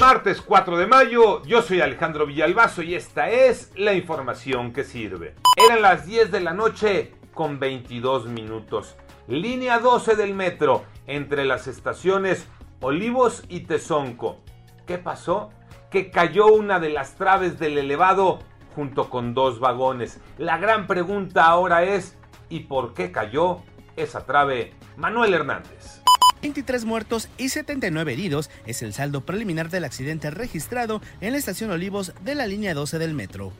Martes 4 de mayo, yo soy Alejandro Villalbazo y esta es la información que sirve. Eran las 10 de la noche con 22 minutos. Línea 12 del metro entre las estaciones Olivos y Tezonco. ¿Qué pasó? Que cayó una de las traves del elevado junto con dos vagones. La gran pregunta ahora es, ¿y por qué cayó esa trave? Manuel Hernández. 23 muertos y 79 heridos es el saldo preliminar del accidente registrado en la estación Olivos de la línea 12 del metro.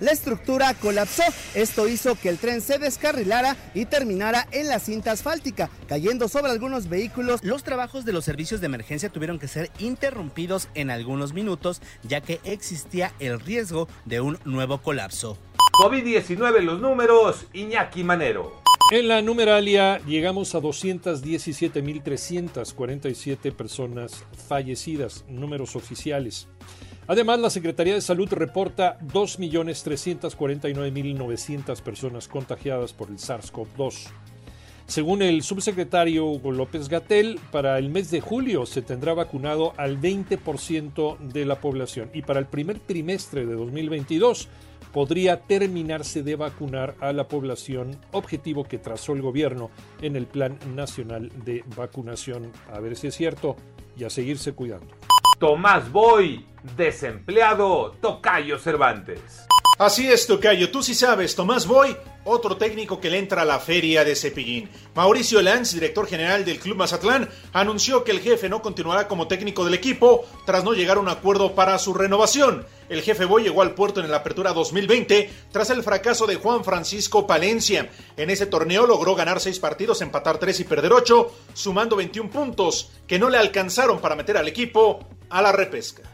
La estructura colapsó. Esto hizo que el tren se descarrilara y terminara en la cinta asfáltica, cayendo sobre algunos vehículos. Los trabajos de los servicios de emergencia tuvieron que ser interrumpidos en algunos minutos, ya que existía el riesgo de un nuevo colapso. COVID-19 los números, Iñaki Manero. En la numeralia llegamos a 217.347 personas fallecidas, números oficiales. Además, la Secretaría de Salud reporta 2.349.900 personas contagiadas por el SARS-CoV-2. Según el subsecretario Hugo López Gatel, para el mes de julio se tendrá vacunado al 20% de la población y para el primer trimestre de 2022 podría terminarse de vacunar a la población, objetivo que trazó el gobierno en el Plan Nacional de Vacunación. A ver si es cierto y a seguirse cuidando. Tomás Boy, desempleado, Tocayo Cervantes. Así es, Tocayo, tú sí sabes, Tomás Boy, otro técnico que le entra a la feria de Cepillín. Mauricio Lanz, director general del Club Mazatlán, anunció que el jefe no continuará como técnico del equipo tras no llegar a un acuerdo para su renovación. El jefe Boy llegó al puerto en la apertura 2020 tras el fracaso de Juan Francisco Palencia. En ese torneo logró ganar seis partidos, empatar tres y perder ocho, sumando 21 puntos que no le alcanzaron para meter al equipo a la repesca.